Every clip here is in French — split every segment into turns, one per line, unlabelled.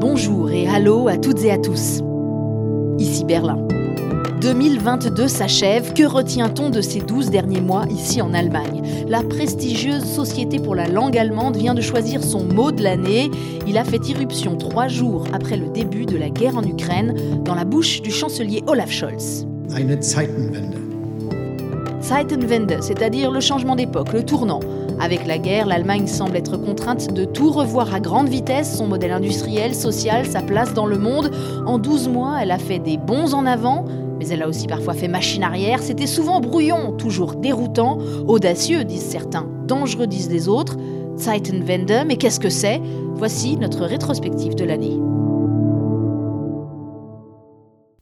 Bonjour et hallo à toutes et à tous. Ici Berlin. 2022 s'achève. Que retient-on de ces 12 derniers mois ici en Allemagne? La prestigieuse Société pour la langue allemande vient de choisir son mot de l'année. Il a fait irruption trois jours après le début de la guerre en Ukraine dans la bouche du chancelier Olaf Scholz.
Eine Zeitenwende.
Zeitenwende, c'est-à-dire le changement d'époque, le tournant. Avec la guerre, l'Allemagne semble être contrainte de tout revoir à grande vitesse, son modèle industriel, social, sa place dans le monde. En 12 mois, elle a fait des bons en avant, mais elle a aussi parfois fait machine arrière. C'était souvent brouillon, toujours déroutant, audacieux, disent certains, dangereux, disent les autres. Zeitenwende, mais qu'est-ce que c'est? Voici notre rétrospective de l'année.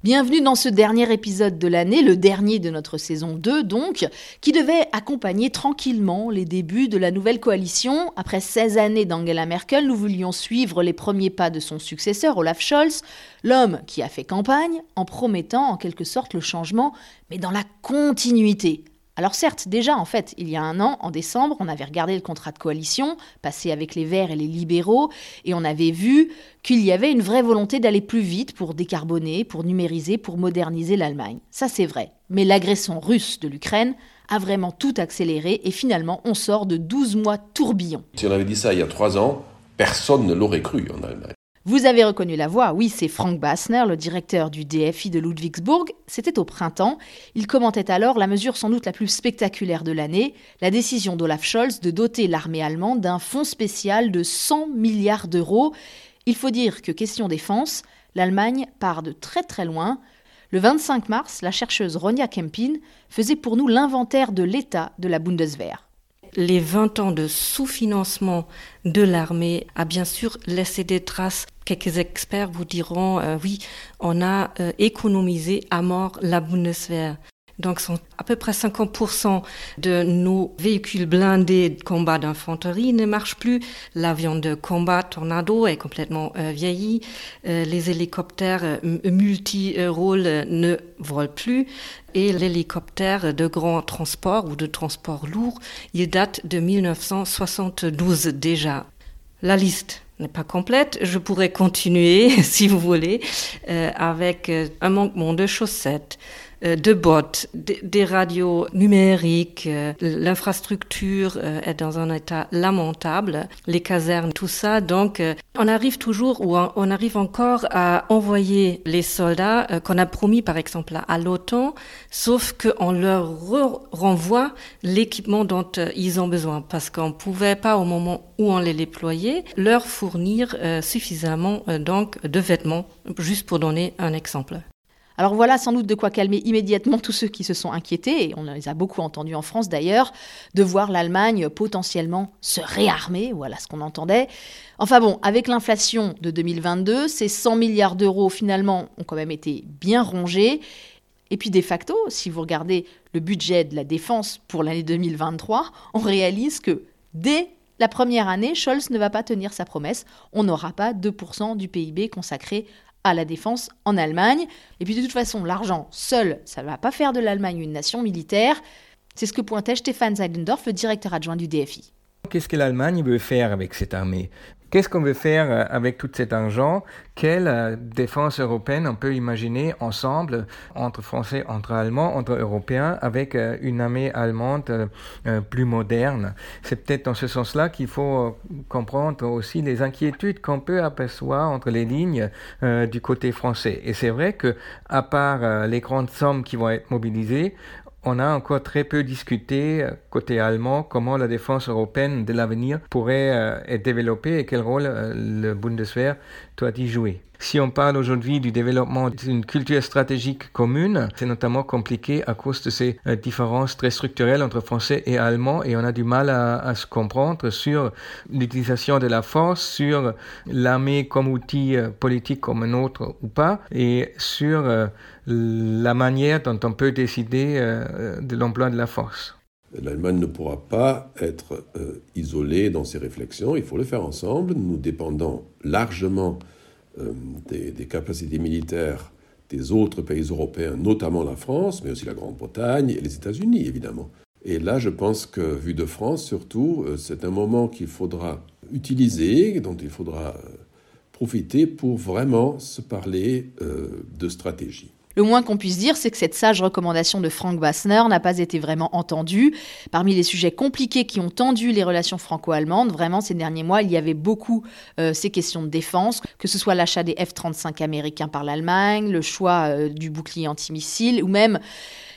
Bienvenue dans ce dernier épisode de l'année, le dernier de notre saison 2 donc, qui devait accompagner tranquillement les débuts de la nouvelle coalition. Après 16 années d'Angela Merkel, nous voulions suivre les premiers pas de son successeur, Olaf Scholz, l'homme qui a fait campagne en promettant en quelque sorte le changement, mais dans la continuité, alors certes, déjà en fait, il y a un an, en décembre, on avait regardé le contrat de coalition, passé avec les Verts et les libéraux, et on avait vu qu'il y avait une vraie volonté d'aller plus vite pour décarboner, pour numériser, pour moderniser l'Allemagne. Ça c'est vrai. Mais l'agression russe de l'Ukraine a vraiment tout accéléré, et finalement on sort de 12 mois tourbillon.
Si on avait dit ça il y a trois ans, personne ne l'aurait cru en Allemagne.
Vous avez reconnu la voix, oui, c'est Frank Bassner, le directeur du DFI de Ludwigsburg. C'était au printemps. Il commentait alors la mesure sans doute la plus spectaculaire de l'année, la décision d'Olaf Scholz de doter l'armée allemande d'un fonds spécial de 100 milliards d'euros. Il faut dire que question défense, l'Allemagne part de très très loin. Le 25 mars, la chercheuse Ronja Kempin faisait pour nous l'inventaire de l'état de la Bundeswehr.
Les 20 ans de sous-financement de l'armée a bien sûr laissé des traces. Quelques experts vous diront euh, oui, on a euh, économisé à mort la Bundeswehr. Donc, à peu près 50% de nos véhicules blindés de combat d'infanterie ne marchent plus. L'avion de combat Tornado est complètement euh, vieilli. Euh, les hélicoptères euh, multi-rôles ne volent plus. Et l'hélicoptère de grand transport ou de transport lourd, il date de 1972 déjà. La liste n'est pas complète. Je pourrais continuer, si vous voulez, avec un manquement de chaussettes, de bottes, des radios numériques. L'infrastructure est dans un état lamentable, les casernes, tout ça. Donc, on arrive toujours ou on arrive encore à envoyer les soldats qu'on a promis, par exemple, à l'OTAN, sauf qu'on leur renvoie l'équipement dont ils ont besoin parce qu'on pouvait pas, au moment où on les déployait, leur fournir suffisamment donc de vêtements, juste pour donner un exemple.
Alors voilà sans doute de quoi calmer immédiatement tous ceux qui se sont inquiétés, et on les a beaucoup entendus en France d'ailleurs, de voir l'Allemagne potentiellement se réarmer, voilà ce qu'on entendait. Enfin bon, avec l'inflation de 2022, ces 100 milliards d'euros finalement ont quand même été bien rongés. Et puis de facto, si vous regardez le budget de la défense pour l'année 2023, on réalise que dès la première année, Scholz ne va pas tenir sa promesse. On n'aura pas 2% du PIB consacré à la défense en Allemagne. Et puis de toute façon, l'argent seul, ça ne va pas faire de l'Allemagne une nation militaire. C'est ce que pointait Stefan Seidendorf, le directeur adjoint du DFI.
Qu'est-ce que l'Allemagne veut faire avec cette armée? Qu'est-ce qu'on veut faire euh, avec tout cet argent? Quelle euh, défense européenne on peut imaginer ensemble, entre Français, entre Allemands, entre Européens, avec euh, une armée allemande plus moderne? C'est peut-être dans ce sens-là qu'il faut comprendre aussi les inquiétudes qu'on peut apercevoir entre les lignes du côté français. Et c'est vrai que, à part les grandes sommes qui vont être mobilisées, on a encore très peu discuté euh, côté allemand comment la défense européenne de l'avenir pourrait euh, être développée et quel rôle euh, le Bundeswehr doit y jouer. Si on parle aujourd'hui du développement d'une culture stratégique commune, c'est notamment compliqué à cause de ces différences très structurelles entre français et allemands et on a du mal à, se comprendre sur l'utilisation de la force, sur l'armée comme outil politique comme un autre ou pas et sur la manière dont on peut décider euh, de l'emploi de la force.
L'Allemagne ne pourra pas être euh, isolée dans ses réflexions, il faut le faire ensemble. Nous dépendons largement euh, des, capacités militaires des autres pays européens, notamment la France, mais aussi la Grande-Bretagne et les États-Unis, évidemment. Et là, je pense que, vu de France surtout, c'est un moment qu'il faudra utiliser, dont il faudra profiter pour vraiment se parler euh, de stratégie.
Le moins qu'on puisse dire, c'est que cette sage recommandation de Frank Bassner n'a pas été vraiment entendue. Parmi les sujets compliqués qui ont tendu les relations franco-allemandes, vraiment ces derniers mois, il y avait beaucoup euh, ces questions de défense, que ce soit l'achat des F-35 américains par l'Allemagne, le choix euh, du bouclier antimissile ou même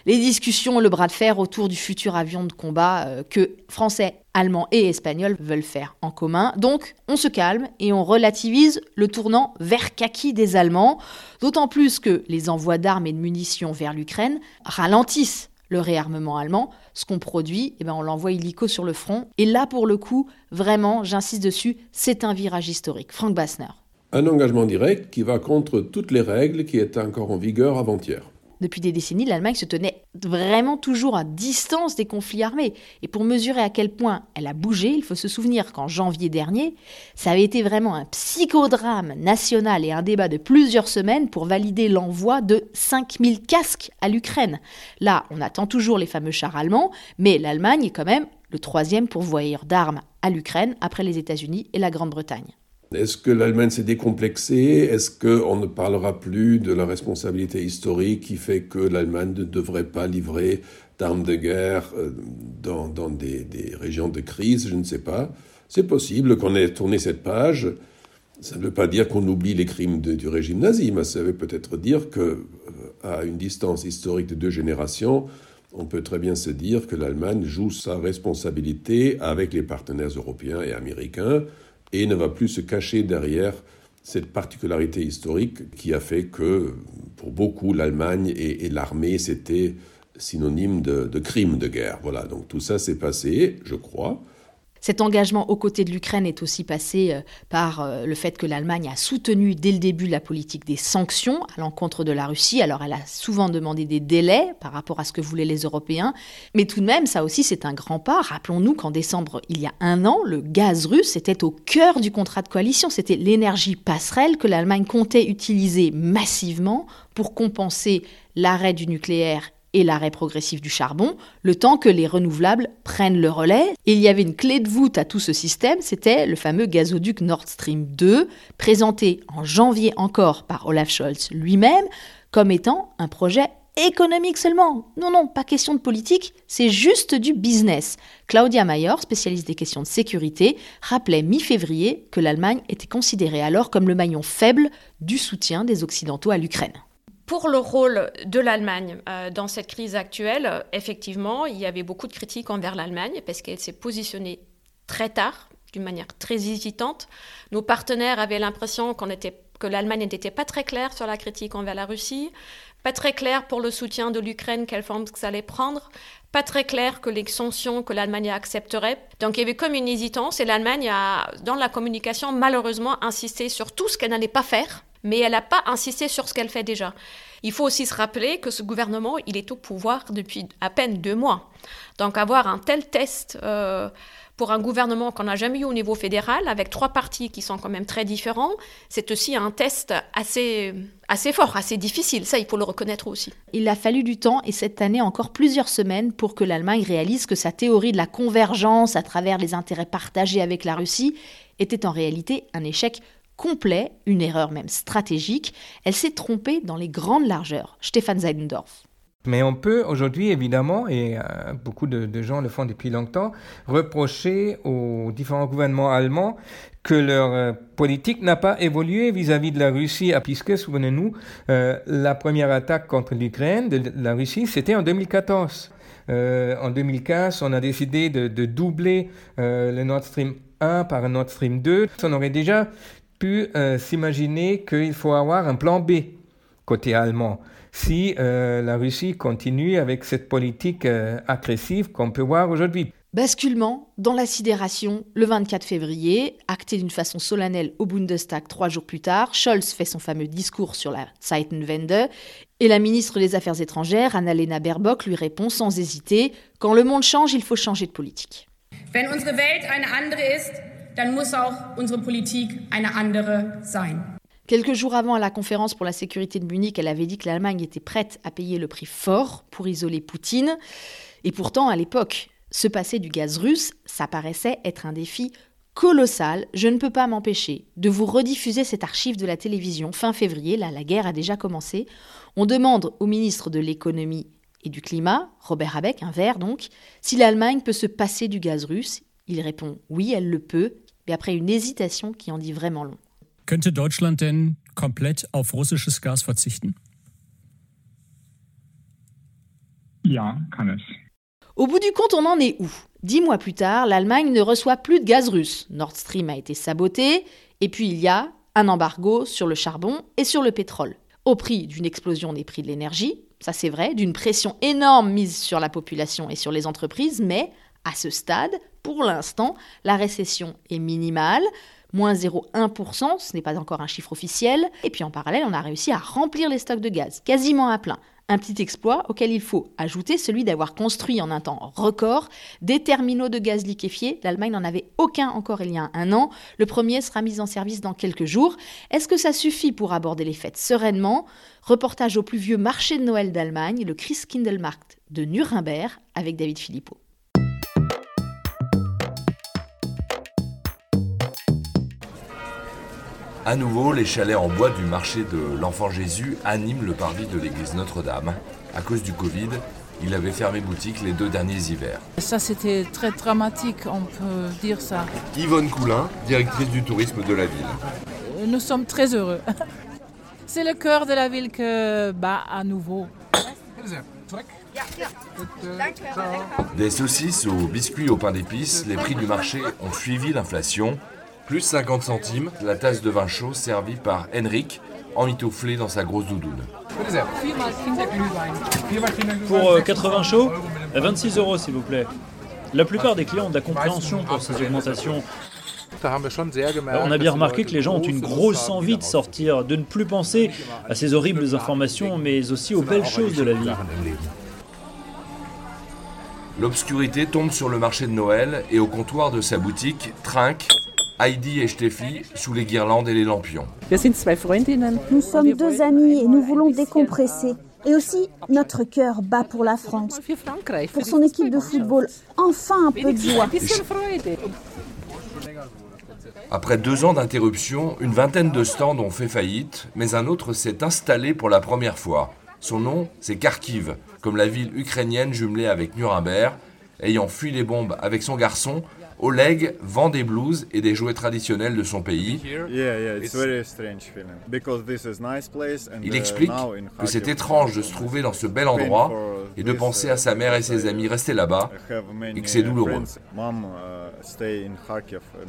les discussions, le bras de fer autour du futur avion de combat euh, que Français, Allemands et Espagnols veulent faire en commun. Donc, on se calme et on relativise le tournant vers kaki des Allemands, d'autant plus que les envois d'armes et de munitions vers l'Ukraine ralentissent le réarmement allemand. Ce qu'on produit, eh ben on l'envoie illico sur le front. Et là, pour le coup, vraiment, j'insiste dessus, c'est un virage historique. Frank Bassner.
Un engagement direct qui va contre toutes les règles qui étaient encore en vigueur avant-hier.
Depuis des décennies, l'Allemagne se tenait vraiment toujours à distance des conflits armés. Et pour mesurer à quel point elle a bougé, il faut se souvenir qu'en janvier dernier, ça avait été vraiment un psychodrame national et un débat de plusieurs semaines pour valider l'envoi de 5000 casques à l'Ukraine. Là, on attend toujours les fameux chars allemands, mais l'Allemagne est quand même le troisième pourvoyeur d'armes à l'Ukraine après les États-Unis et la Grande-Bretagne.
Est-ce que l'Allemagne s'est décomplexée? Est-ce qu'on ne parlera plus de la responsabilité historique qui fait que l'Allemagne ne devrait pas livrer d'armes de guerre euh, dans, des, régions de crise? Je ne sais pas. C'est possible qu'on ait tourné cette page. Ça ne veut pas dire qu'on oublie les crimes du régime nazi, mais ça veut peut-être dire que, euh, à une distance historique de deux générations, on peut très bien se dire que l'Allemagne joue sa responsabilité avec les partenaires européens et américains et ne va plus se cacher derrière cette particularité historique qui a fait que, pour beaucoup, l'Allemagne et, l'armée, c'était synonyme de, de crime de guerre. Voilà, donc tout ça s'est passé, je crois,
cet engagement aux côtés de l'Ukraine est aussi passé euh, par euh, le fait que l'Allemagne a soutenu dès le début la politique des sanctions à l'encontre de la Russie. Alors elle a souvent demandé des délais par rapport à ce que voulaient les Européens. Mais tout de même, ça aussi, c'est un grand pas. Rappelons-nous qu'en décembre, il y a un an, le gaz russe était au cœur du contrat de coalition. C'était l'énergie passerelle que l'Allemagne comptait utiliser massivement pour compenser l'arrêt du nucléaire et l'arrêt progressif du charbon, le temps que les renouvelables prennent le relais. il y avait une clé de voûte à tout ce système, c'était le fameux gazoduc Nord Stream 2, présenté en janvier encore par Olaf Scholz lui-même, comme étant un projet économique seulement. Non, non, pas question de politique, c'est juste du business. Claudia Mayer, spécialiste des questions de sécurité, rappelait mi-février que l'Allemagne était considérée alors comme le maillon faible du soutien des Occidentaux à l'Ukraine.
Pour le rôle de l'Allemagne euh, dans cette crise actuelle, effectivement, il y avait beaucoup de critiques envers l'Allemagne parce qu'elle s'est positionnée très tard, d'une manière très hésitante. Nos partenaires avaient l'impression qu'on était, que l'Allemagne n'était pas très claire sur la critique envers la Russie, pas très claire pour le soutien de l'Ukraine, quelle forme ça allait prendre, pas très clair que les sanctions que l'Allemagne accepterait. Donc il y avait comme une hésitance et l'Allemagne a, dans la communication, malheureusement insisté sur tout ce qu'elle n'allait pas faire mais elle n'a pas insisté sur ce qu'elle fait déjà. Il faut aussi se rappeler que ce gouvernement, il est au pouvoir depuis à peine deux mois. Donc avoir un tel test euh, pour un gouvernement qu'on n'a jamais eu au niveau fédéral, avec trois partis qui sont quand même très différents, c'est aussi un test assez, assez fort, assez difficile. Ça, il faut le reconnaître aussi.
Il a fallu du temps et cette année encore plusieurs semaines pour que l'Allemagne réalise que sa théorie de la convergence à travers les intérêts partagés avec la Russie était en réalité un échec complet, une erreur même stratégique. Elle s'est trompée dans les grandes largeurs. Stéphane Zeidendorf.
Mais on peut aujourd'hui, évidemment, et euh, beaucoup de, gens le font depuis longtemps, reprocher aux différents gouvernements allemands que leur euh, politique n'a pas évolué vis-à-vis de la Russie, ah, puisque, souvenez-nous, euh, la première attaque contre l'Ukraine de la Russie, c'était en 2014. en 2015, on a décidé de, de doubler le Nord Stream 1 par un Nord Stream 2. On aurait déjà pu euh, s'imaginer qu'il faut avoir un plan B côté allemand si euh, la Russie continue avec cette politique euh, agressive qu'on peut voir aujourd'hui.
Basculement dans la sidération le 24 février, acté d'une façon solennelle au Bundestag trois jours plus tard, Scholz fait son fameux discours sur la Zeitenwende et la ministre des Affaires étrangères, Annalena Baerbock, lui répond sans hésiter Quand le monde change, il faut changer de politique. Wenn unsere Welt eine andere ist, dann muss auch unsere Politik eine andere sein. Quelques jours avant la conférence pour la sécurité de Munich, elle avait dit que l'Allemagne était prête à payer le prix fort pour isoler Poutine. Et pourtant, à l'époque, se passer du gaz russe, ça paraissait être un défi colossal, je ne peux pas m'empêcher de vous rediffuser cette archive de la télévision fin février, là la guerre a déjà commencé. On demande au ministre de l'économie et du climat, Robert Habeck, un vert donc, si l'Allemagne peut se passer du gaz russe. Il répond oui, elle le peut, mais après une hésitation qui en dit vraiment long.
Könnte Deutschland denn komplett auf russisches Gas verzichten?
Ja, kann es.
Au bout du compte, on en est où? Dix mois plus tard, l'Allemagne ne reçoit plus de gaz russe. Nord Stream a été saboté, et puis il y a un embargo sur le charbon et sur le pétrole, au prix d'une explosion des prix de l'énergie, ça c'est vrai, d'une pression énorme mise sur la population et sur les entreprises, mais à ce stade, pour l'instant, la récession est minimale, moins 0,1%, ce n'est pas encore un chiffre officiel, et puis en parallèle, on a réussi à remplir les stocks de gaz, quasiment à plein. Un petit exploit auquel il faut ajouter celui d'avoir construit en un temps record des terminaux de gaz liquéfié. L'Allemagne n'en avait aucun encore il y a un an. Le premier sera mis en service dans quelques jours. Est-ce que ça suffit pour aborder les fêtes sereinement? Reportage au plus vieux marché de Noël d'Allemagne, le Christkindlmarkt de Nuremberg, avec David Philippot.
À nouveau, les chalets en bois du marché de l'Enfant Jésus animent le parvis de l'église Notre-Dame. À cause du Covid, il avait fermé boutique les deux derniers hivers.
Ça, c'était très dramatique, on peut dire ça.
Yvonne Coulin, directrice du tourisme de la ville.
Nous sommes très heureux. C'est le cœur de la ville que bat à nouveau.
Des saucisses aux biscuits au pain d'épices, les prix du marché ont suivi l'inflation. Plus 50 centimes, la tasse de vin chaud servie par Henrik, emmitouflé dans sa grosse doudoune.
Pour 80 chauds, 26 euros s'il vous plaît. La plupart des clients ont de la compréhension pour ces augmentations. On a bien remarqué que les gens ont une grosse envie de sortir, de ne plus penser à ces horribles informations, mais aussi aux belles choses de la vie.
L'obscurité tombe sur le marché de Noël et au comptoir de sa boutique trinque Heidi et Steffi sous les guirlandes et les lampions.
Nous sommes deux amies et nous voulons décompresser. Et aussi, notre cœur bat pour la France, pour son équipe de football. Enfin un peu de joie.
Après deux ans d'interruption, une vingtaine de stands ont fait faillite, mais un autre s'est installé pour la première fois. Son nom, c'est Kharkiv, comme la ville ukrainienne jumelée avec Nuremberg. Ayant fui les bombes avec son garçon, Oleg vend des blues et des jouets traditionnels de son pays. Il explique que c'est étrange de se trouver dans ce bel endroit et de penser à sa mère et ses amis restés là-bas et que c'est douloureux.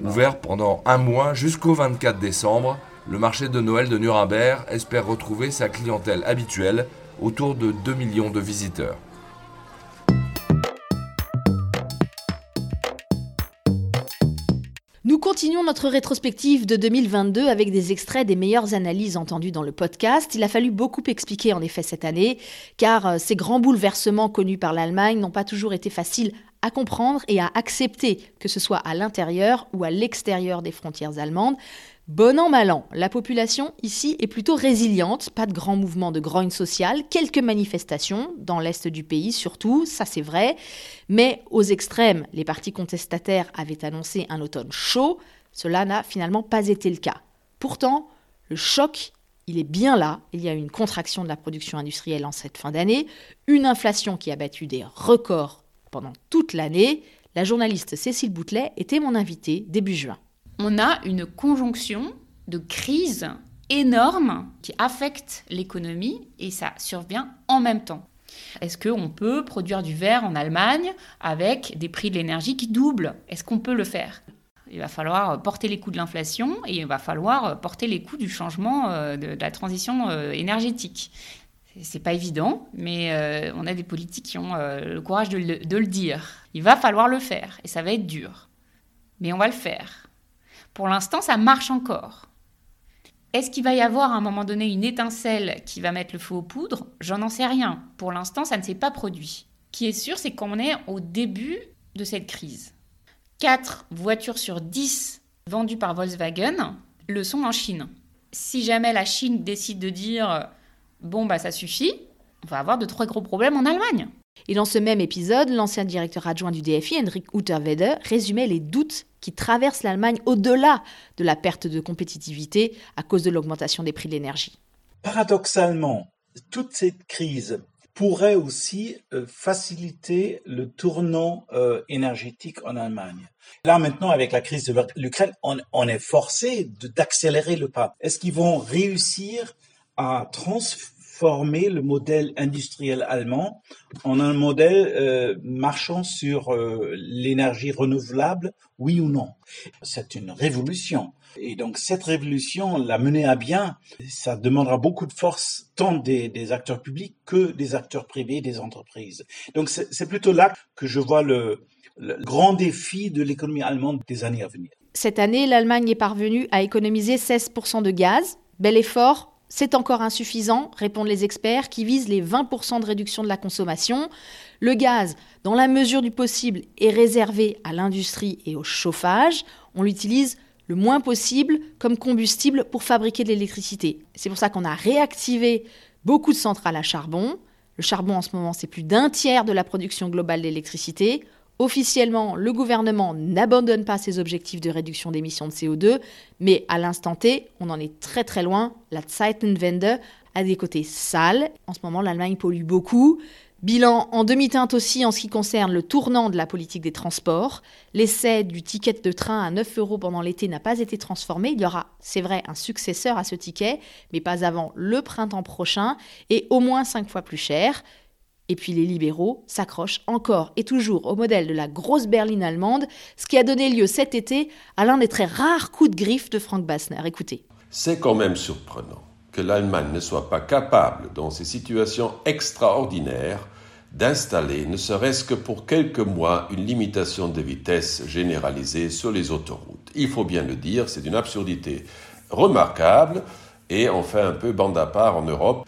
Ouvert pendant un mois jusqu'au 24 décembre, le marché de Noël de Nuremberg espère retrouver sa clientèle habituelle autour de 2 millions de visiteurs.
Continuons notre rétrospective de 2022 avec des extraits des meilleures analyses entendues dans le podcast. Il a fallu beaucoup expliquer en effet cette année, car euh, ces grands bouleversements connus par l'Allemagne n'ont pas toujours été faciles à comprendre et à accepter, que ce soit à l'intérieur ou à l'extérieur des frontières allemandes. Bon an, mal an, la population ici est plutôt résiliente, pas de grands mouvements de grogne sociale, quelques manifestations, dans l'est du pays surtout, ça c'est vrai, mais aux extrêmes, les partis contestataires avaient annoncé un automne chaud, cela n'a finalement pas été le cas. Pourtant, le choc, il est bien là, il y a une contraction de la production industrielle en cette fin d'année, une inflation qui a battu des records pendant toute l'année. La journaliste Cécile Boutelet était mon invitée début juin
on a une conjonction de crises énormes qui affectent l'économie et ça survient en même temps. Est-ce qu'on peut produire du verre en Allemagne avec des prix de l'énergie qui doublent? Est-ce qu'on peut le faire? Il va falloir porter les coûts de l'inflation et il va falloir porter les coûts du changement euh, de, la transition euh, énergétique. C'est pas évident, mais euh, on a des politiques qui ont le courage de le dire. Il va falloir le faire et ça va être dur. Mais on va le faire. Pour l'instant, ça marche encore. Est-ce qu'il va y avoir à un moment donné une étincelle qui va mettre le feu aux poudres? J'en en sais rien. Pour l'instant, ça ne s'est pas produit. Ce qui est sûr, c'est qu'on est au début de cette crise. 4 voitures sur 10 vendues par Volkswagen le sont en Chine. Si jamais la Chine décide de dire bon bah ça suffit, on va avoir de très gros problèmes en Allemagne.
Et dans ce même épisode, l'ancien directeur adjoint du DFI, Henrik Utterwede, résumait les doutes qui traverse l'Allemagne au-delà de la perte de compétitivité à cause de l'augmentation des prix de l'énergie.
Paradoxalement, toute cette crise pourrait aussi euh, faciliter le tournant euh, énergétique en Allemagne. Là maintenant, avec la crise de l'Ukraine, on, est forcé d'accélérer le pas. Est-ce qu'ils vont réussir à transformer le modèle industriel allemand en un modèle euh, marchant sur l'énergie renouvelable, oui ou non C'est une révolution. Et donc cette révolution, la mener à bien, ça demandera beaucoup de force tant des, acteurs publics que des acteurs privés, des entreprises. Donc c'est plutôt là que je vois le, grand défi de l'économie allemande des années à venir.
Cette année, l'Allemagne est parvenue à économiser 16% de gaz. Bel effort, c'est encore insuffisant, répondent les experts, qui visent les 20% de réduction de la consommation. Le gaz, dans la mesure du possible, est réservé à l'industrie et au chauffage. On l'utilise le moins possible comme combustible pour fabriquer de l'électricité. C'est pour ça qu'on a réactivé beaucoup de centrales à charbon. Le charbon en ce moment, c'est plus d'un tiers de la production globale d'électricité. Officiellement, le gouvernement n'abandonne pas ses objectifs de réduction d'émissions de CO2, mais à l'instant T, on en est très très loin. La Zeitenwende a des côtés sales. En ce moment, l'Allemagne pollue beaucoup. Bilan en demi-teinte aussi en ce qui concerne le tournant de la politique des transports. L'essai du ticket de train à 9 euros pendant l'été n'a pas été transformé. Il y aura, c'est vrai, un successeur à ce ticket, mais pas avant le printemps prochain et au moins 5 fois plus cher. Et puis les libéraux s'accrochent encore et toujours au modèle de la grosse berline allemande, ce qui a donné lieu cet été à l'un des très rares coups de griffe de Frank Bassner. Écoutez.
C'est quand même surprenant que l'Allemagne ne soit pas capable, dans ces situations extraordinaires, d'installer, ne serait-ce que pour quelques mois, une limitation de vitesse généralisée sur les autoroutes. Il faut bien le dire, c'est une absurdité remarquable et on fait un peu bande à part en Europe.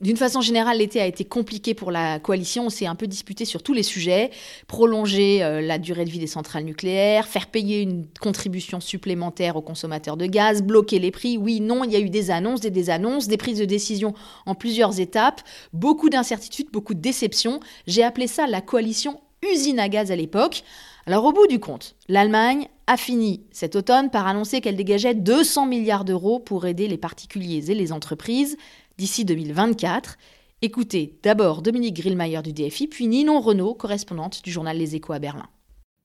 D'une façon générale, l'été a été compliqué pour la coalition. On s'est un peu disputé sur tous les sujets. Prolonger euh, la durée de vie des centrales nucléaires, faire payer une contribution supplémentaire aux consommateurs de gaz, bloquer les prix. Oui, non, il y a eu des annonces, des désannonces, des prises de décision en plusieurs étapes, beaucoup d'incertitudes, beaucoup de déceptions. J'ai appelé ça la coalition usine à gaz à l'époque. Alors au bout du compte, l'Allemagne a fini cet automne par annoncer qu'elle dégageait 200 milliards d'euros pour aider les particuliers et les entreprises d'ici 2024. Écoutez d'abord Dominique Grillmayer du DFI, puis Ninon Renault, correspondante du journal Les Échos à Berlin.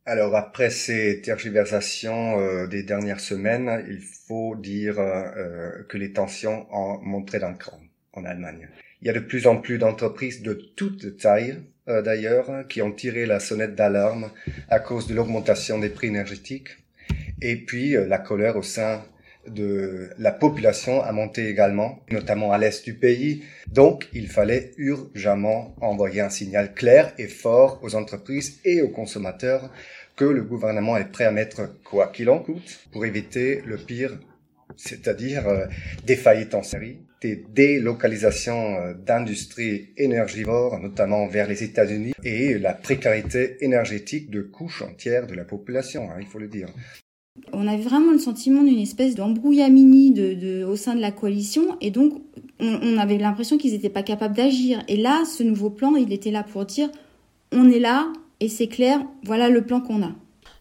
Alors après ces tergiversations euh, des dernières semaines, il faut dire euh, que les tensions ont montré d'un cran en Allemagne. Il y a de plus en plus d'entreprises de toute taille, euh, d'ailleurs, qui ont tiré la sonnette d'alarme à cause de l'augmentation des prix énergétiques. Et puis la colère au sein de la population a monté également, notamment à l'est du pays. Donc, il fallait urgemment envoyer un signal clair et fort aux entreprises et aux consommateurs que le gouvernement est prêt à mettre quoi qu'il en coûte pour éviter le pire, c'est-à-dire euh, des faillites en série, des délocalisations euh, d'industries énergivores, notamment vers les États-Unis, et la précarité énergétique de couches entières de la population, hein, il faut le dire.
On avait vraiment le sentiment d'une espèce d'embrouillamini de, au sein de la coalition et donc on, avait l'impression qu'ils n'étaient pas capables d'agir. Et là, ce nouveau plan, il était là pour dire on est là et c'est clair, voilà le plan qu'on a.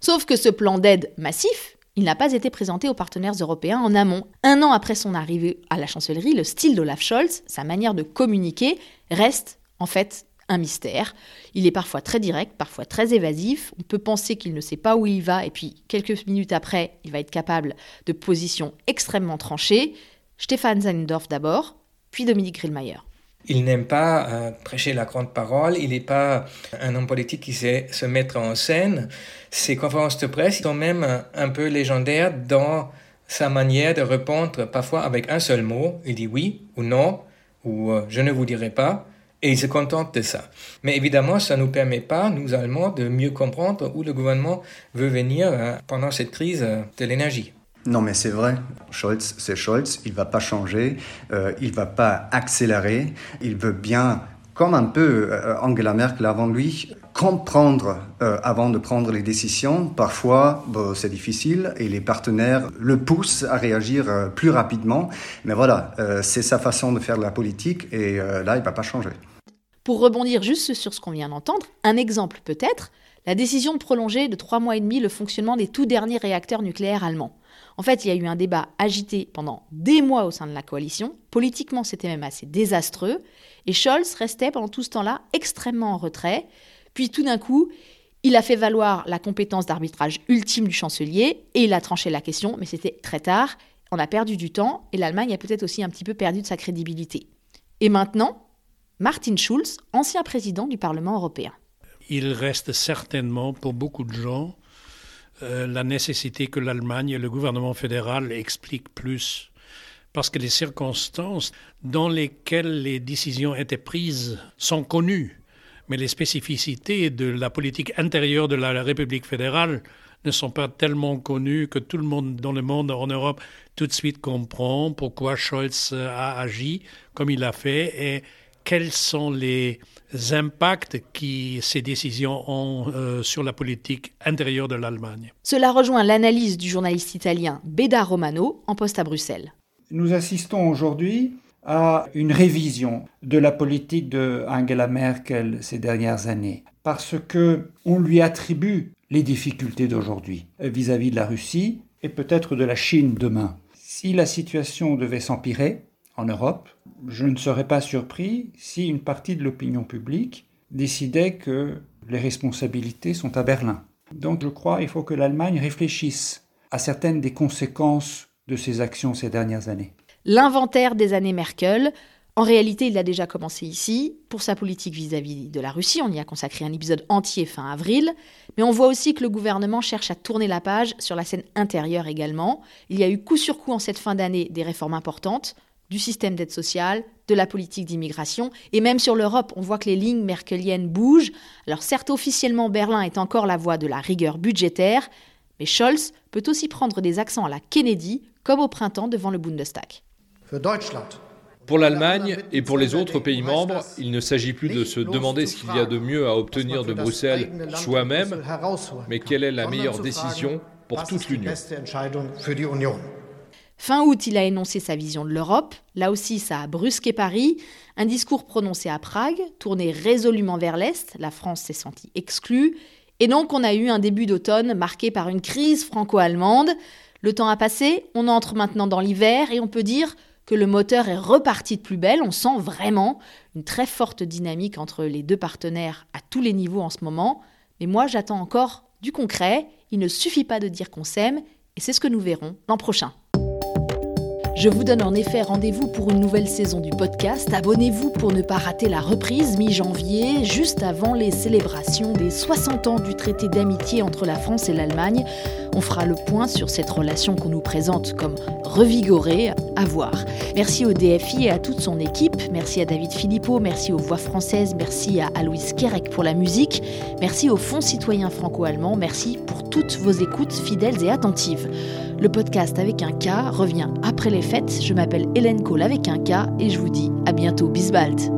Sauf que ce plan d'aide massif, il n'a pas été présenté aux partenaires européens en amont. Un an après son arrivée à la chancellerie, le style d'Olaf Scholz, sa manière de communiquer, reste en fait un mystère. Il est parfois très direct, parfois très évasif. On peut penser qu'il ne sait pas où il va, et puis quelques minutes après, il va être capable de positions extrêmement tranchées. Stéphane Zeinendorf d'abord, puis Dominique Grillmayer.
Il n'aime pas euh, prêcher la grande parole, il n'est pas un homme politique qui sait se mettre en scène. Ses conférences de presse sont même un peu légendaires dans sa manière de répondre parfois avec un seul mot. Il dit oui ou non, ou euh, je ne vous dirai pas et ils se contentent de ça. Mais évidemment, ça ne nous permet pas, nous Allemands, de mieux comprendre où le gouvernement veut venir euh, pendant cette crise euh, de l'énergie.
Non, mais c'est vrai. Scholz, c'est Scholz. Il va pas changer. Euh, il va pas accélérer. Il veut bien, comme un peu Angela Merkel avant lui, comprendre avant de prendre les décisions. Parfois, c'est difficile et les partenaires le poussent à réagir plus rapidement. Mais voilà, c'est sa façon de faire de la politique et là, il va pas changer.
Pour rebondir juste sur ce qu'on vient d'entendre, un exemple peut-être, la décision de prolonger de trois mois et demi le fonctionnement des tout derniers réacteurs nucléaires allemands. En fait, il y a eu un débat agité pendant des mois au sein de la coalition. Politiquement, c'était même assez désastreux. Et Scholz restait pendant tout ce temps-là extrêmement en retrait. Puis tout d'un coup, il a fait valoir la compétence d'arbitrage ultime du chancelier et il a tranché la question, mais c'était très tard. On a perdu du temps et l'Allemagne a peut-être aussi un petit peu perdu de sa crédibilité. Et maintenant, Martin Schulz, ancien président du Parlement européen.
Il reste certainement pour beaucoup de gens euh, la nécessité que l'Allemagne et le gouvernement fédéral expliquent plus. Parce que les circonstances dans lesquelles les décisions étaient prises sont connues, mais les spécificités de la politique intérieure de la République fédérale ne sont pas tellement connues que tout le monde dans le monde, en Europe, tout de suite comprend pourquoi Scholz a agi comme il a fait et quels sont les impacts que ces décisions ont euh, sur la politique intérieure de l'Allemagne?
Cela rejoint l'analyse du journaliste italien Beda Romano en poste à Bruxelles.
Nous assistons aujourd'hui à une révision de la politique de Angela Merkel ces dernières années parce que on lui attribue les difficultés d'aujourd'hui vis-à-vis de la Russie et peut-être de la Chine demain. Si la situation devait s'empirer en Europe, je ne serais pas surpris si une partie de l'opinion publique décidait que les responsabilités sont à Berlin. Donc je crois qu'il faut que l'Allemagne réfléchisse à certaines des conséquences de ses actions ces dernières années.
L'inventaire des années Merkel, en réalité, il a déjà commencé ici, pour sa politique vis-à-vis de la Russie. On y a consacré un épisode entier fin avril. Mais on voit aussi que le gouvernement cherche à tourner la page sur la scène intérieure également. Il y a eu coup sur coup en cette fin d'année des réformes importantes, du système d'aide sociale, de la politique d'immigration, et même sur l'Europe, on voit que les lignes merkeliennes bougent. Alors certes, officiellement, Berlin est encore la voie de la rigueur budgétaire, mais Scholz peut aussi prendre des accents à la Kennedy, comme au printemps devant le Bundestag.
Pour l'Allemagne et pour les autres pays membres, il ne s'agit plus de se demander ce qu'il y a de mieux à obtenir de Bruxelles soi-même, mais quelle est la meilleure décision pour toute l'Union?
Fin août, il a énoncé sa vision de l'Europe. Là aussi, ça a brusqué Paris. Un discours prononcé à Prague, tourné résolument vers l'Est. La France s'est sentie exclue. Et donc, on a eu un début d'automne marqué par une crise franco-allemande. Le temps a passé, on entre maintenant dans l'hiver et on peut dire que le moteur est reparti de plus belle. On sent vraiment une très forte dynamique entre les deux partenaires à tous les niveaux en ce moment. Mais moi, j'attends encore du concret. Il ne suffit pas de dire qu'on s'aime et c'est ce que nous verrons l'an prochain. Je vous donne en effet rendez-vous pour une nouvelle saison du podcast. Abonnez-vous pour ne pas rater la reprise mi-janvier, juste avant les célébrations des 60 ans du traité d'amitié entre la France et l'Allemagne. On fera le point sur cette relation qu'on nous présente comme revigorée, Merci au DFI et à toute son équipe. Merci à David Philippot, merci aux voix françaises, merci à Alois Kerek pour la musique, merci au Fonds citoyen franco-allemand, merci pour toutes vos écoutes fidèles et attentives. Le podcast avec un K revient après les fêtes. Je m'appelle Hélène Cole avec un K et je vous dis à bientôt. Bisbald.